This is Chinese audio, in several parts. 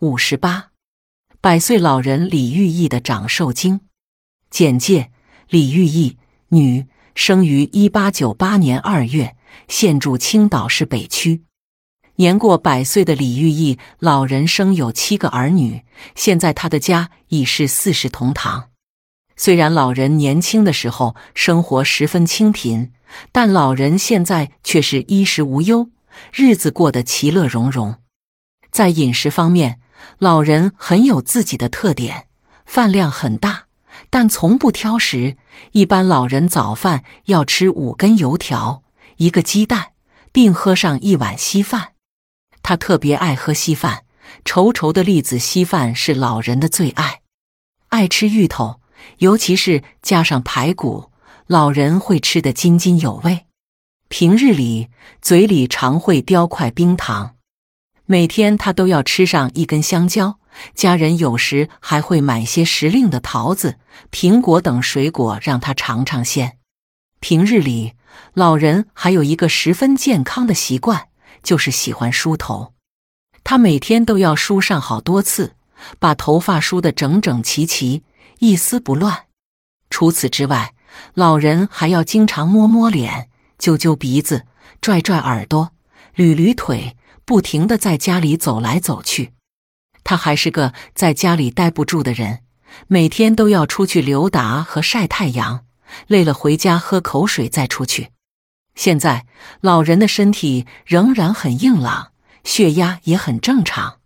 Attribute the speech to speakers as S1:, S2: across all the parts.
S1: 五十八，百岁老人李玉义的长寿经简介：李玉义，女，生于一八九八年二月，现住青岛市北区。年过百岁的李玉义老人生有七个儿女，现在他的家已是四世同堂。虽然老人年轻的时候生活十分清贫，但老人现在却是衣食无忧，日子过得其乐融融。在饮食方面，老人很有自己的特点，饭量很大，但从不挑食。一般老人早饭要吃五根油条、一个鸡蛋，并喝上一碗稀饭。他特别爱喝稀饭，稠稠的栗子稀饭是老人的最爱。爱吃芋头。尤其是加上排骨，老人会吃得津津有味。平日里嘴里常会叼块冰糖，每天他都要吃上一根香蕉。家人有时还会买些时令的桃子、苹果等水果让他尝尝鲜。平日里，老人还有一个十分健康的习惯，就是喜欢梳头。他每天都要梳上好多次，把头发梳得整整齐齐。一丝不乱。除此之外，老人还要经常摸摸脸、揪揪鼻子、拽拽耳朵、捋捋腿，不停的在家里走来走去。他还是个在家里待不住的人，每天都要出去溜达和晒太阳，累了回家喝口水再出去。现在老人的身体仍然很硬朗，血压也很正常。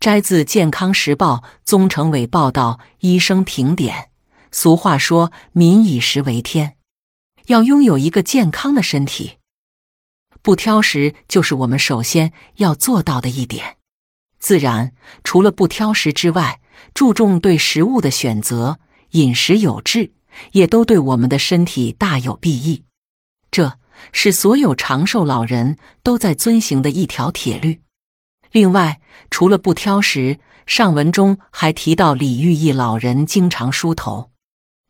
S1: 摘自《健康时报》宗成伟报道，医生评点。俗话说：“民以食为天。”要拥有一个健康的身体，不挑食就是我们首先要做到的一点。自然，除了不挑食之外，注重对食物的选择，饮食有致，也都对我们的身体大有裨益。这是所有长寿老人都在遵行的一条铁律。另外，除了不挑食，上文中还提到李玉义老人经常梳头。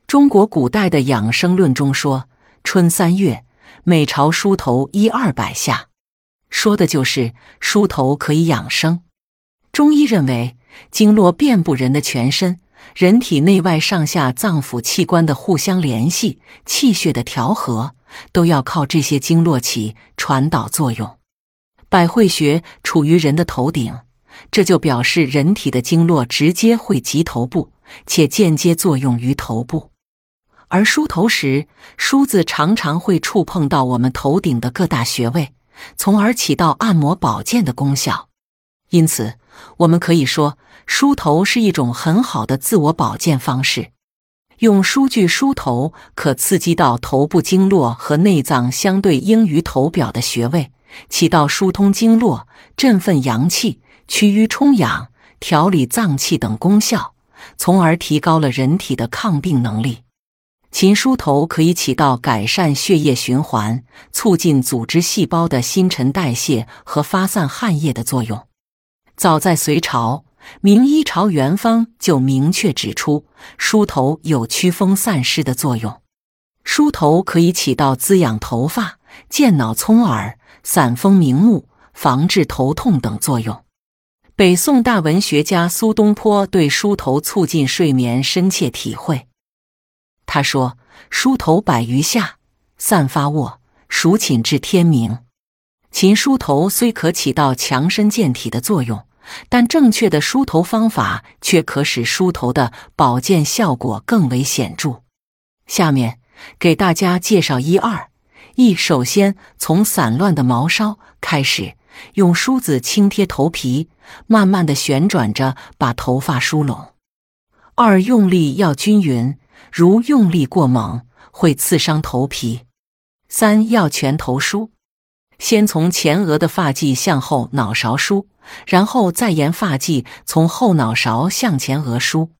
S1: 中国古代的养生论中说：“春三月，每朝梳头一二百下。”说的就是梳头可以养生。中医认为，经络遍布人的全身，人体内外上下脏腑器官的互相联系、气血的调和，都要靠这些经络起传导作用。百会穴处于人的头顶，这就表示人体的经络直接汇集头部，且间接作用于头部。而梳头时，梳子常常会触碰到我们头顶的各大穴位，从而起到按摩保健的功效。因此，我们可以说，梳头是一种很好的自我保健方式。用梳具梳头，可刺激到头部经络和内脏相对应于头表的穴位。起到疏通经络、振奋阳气、祛瘀充养、调理脏器等功效，从而提高了人体的抗病能力。勤梳头可以起到改善血液循环、促进组织细胞的新陈代谢和发散汗液的作用。早在隋朝，《名医朝元方》就明确指出，梳头有驱风散湿的作用。梳头可以起到滋养头发、健脑聪耳。散风明目、防治头痛等作用。北宋大文学家苏东坡对梳头促进睡眠深切体会。他说：“梳头百余下，散发卧，数寝至天明。”勤梳头虽可起到强身健体的作用，但正确的梳头方法却可使梳头的保健效果更为显著。下面给大家介绍一二。一，首先从散乱的毛梢开始，用梳子轻贴头皮，慢慢的旋转着把头发梳拢。二，用力要均匀，如用力过猛会刺伤头皮。三，要全头梳，先从前额的发际向后脑勺梳，然后再沿发际从后脑勺向前额梳，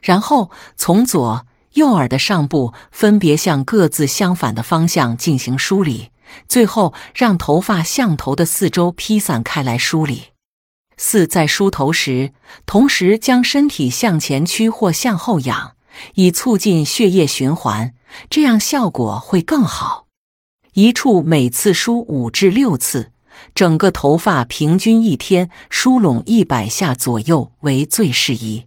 S1: 然后从左。右耳的上部分别向各自相反的方向进行梳理，最后让头发向头的四周披散开来梳理。四，在梳头时，同时将身体向前屈或向后仰，以促进血液循环，这样效果会更好。一处每次梳五至六次，整个头发平均一天梳拢一百下左右为最适宜。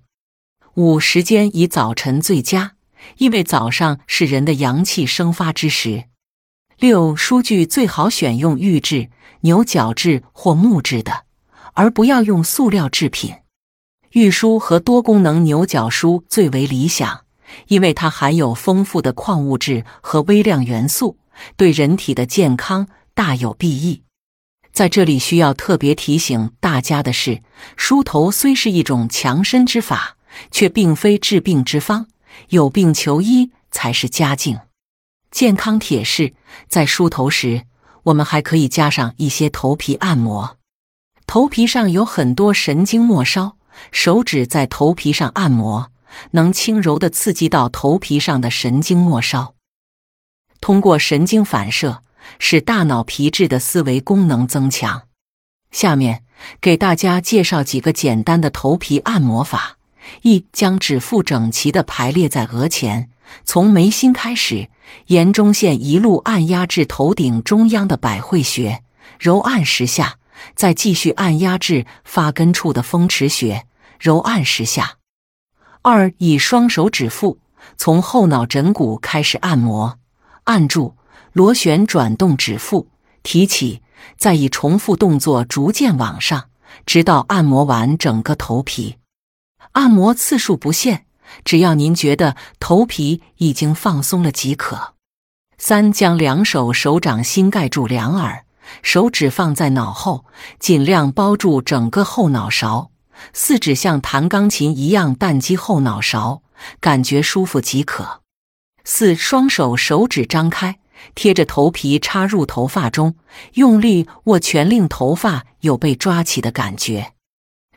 S1: 五时间以早晨最佳，因为早上是人的阳气生发之时。六梳具最好选用玉质、牛角质或木质的，而不要用塑料制品。玉梳和多功能牛角梳最为理想，因为它含有丰富的矿物质和微量元素，对人体的健康大有裨益。在这里需要特别提醒大家的是，梳头虽是一种强身之法，却并非治病之方。有病求医才是佳境。健康铁示：在梳头时，我们还可以加上一些头皮按摩。头皮上有很多神经末梢，手指在头皮上按摩，能轻柔的刺激到头皮上的神经末梢，通过神经反射。使大脑皮质的思维功能增强。下面给大家介绍几个简单的头皮按摩法：一、将指腹整齐地排列在额前，从眉心开始，沿中线一路按压至头顶中央的百会穴，揉按十下，再继续按压至发根处的风池穴，揉按十下。二、以双手指腹，从后脑枕骨开始按摩，按住。螺旋转动指腹，提起，再以重复动作逐渐往上，直到按摩完整个头皮。按摩次数不限，只要您觉得头皮已经放松了即可。三，将两手手掌心盖住两耳，手指放在脑后，尽量包住整个后脑勺，四指像弹钢琴一样弹击后脑勺，感觉舒服即可。四，双手手指张开。贴着头皮插入头发中，用力握拳，令头发有被抓起的感觉。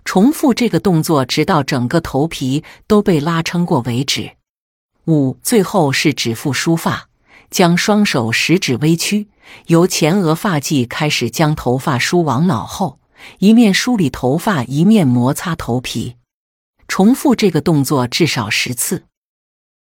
S1: 重复这个动作，直到整个头皮都被拉撑过为止。五，最后是指腹梳发，将双手食指微曲，由前额发际开始，将头发梳往脑后，一面梳理头发，一面摩擦头皮。重复这个动作至少十次。